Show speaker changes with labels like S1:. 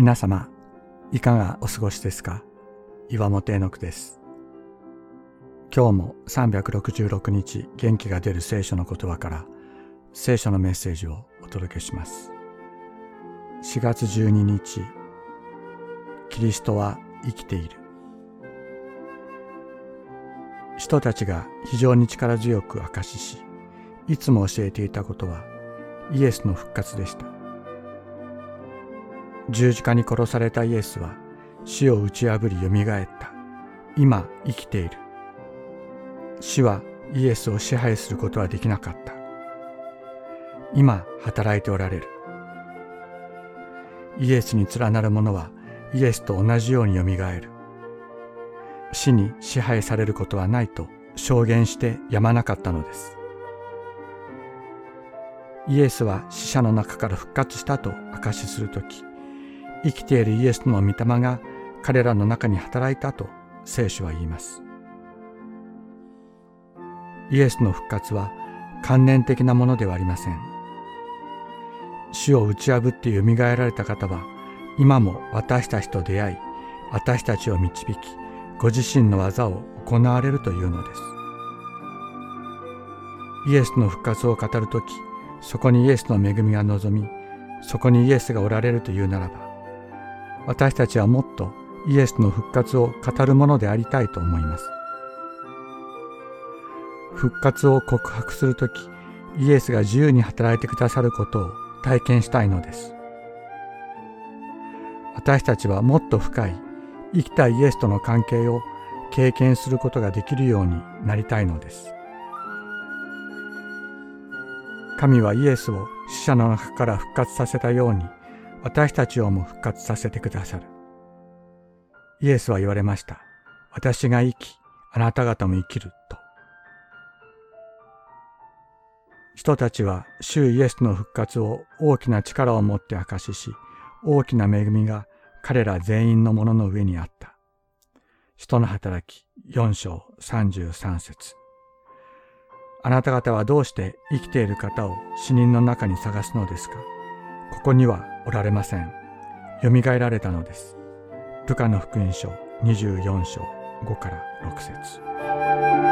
S1: 皆様、いかがお過ごしですか？岩本絵の句です。今日も366日元気が出る聖書の言葉から聖書のメッセージをお届けします。4月12日、キリストは生きている。人たちが非常に力強く証しし、いつも教えていたことはイエスの復活でした。十字架に殺されたイエスは死を打ち破りよみがえった。今生きている。死はイエスを支配することはできなかった。今働いておられる。イエスに連なる者はイエスと同じようによみがえる。死に支配されることはないと証言してやまなかったのです。イエスは死者の中から復活したと証しするとき、生きているイエスの御霊が彼らの中に働いたと聖書は言います。イエスの復活は観念的なものではありません。死を打ち破って蘇られた方は今も私たちと出会い、私たちを導き、ご自身の技を行われるというのです。イエスの復活を語るとき、そこにイエスの恵みが望み、そこにイエスがおられるというならば、私たちはもっとイエスの復活を語るものでありたいと思います。復活を告白するとき、イエスが自由に働いてくださることを体験したいのです。私たちはもっと深い生きたイエスとの関係を経験することができるようになりたいのです。神はイエスを死者の中から復活させたように私たちをも復活させてくださる。イエスは言われました。私が生き、あなた方も生きると。人たちは主イエスの復活を大きな力を持って証しし、大きな恵みが彼ら全員のものの上にあった。人の働き4章33節あなた方はどうして生きている方を死人の中に探すのですか？ここにはおられません。蘇られたのです。ルカの福音書24章5から6節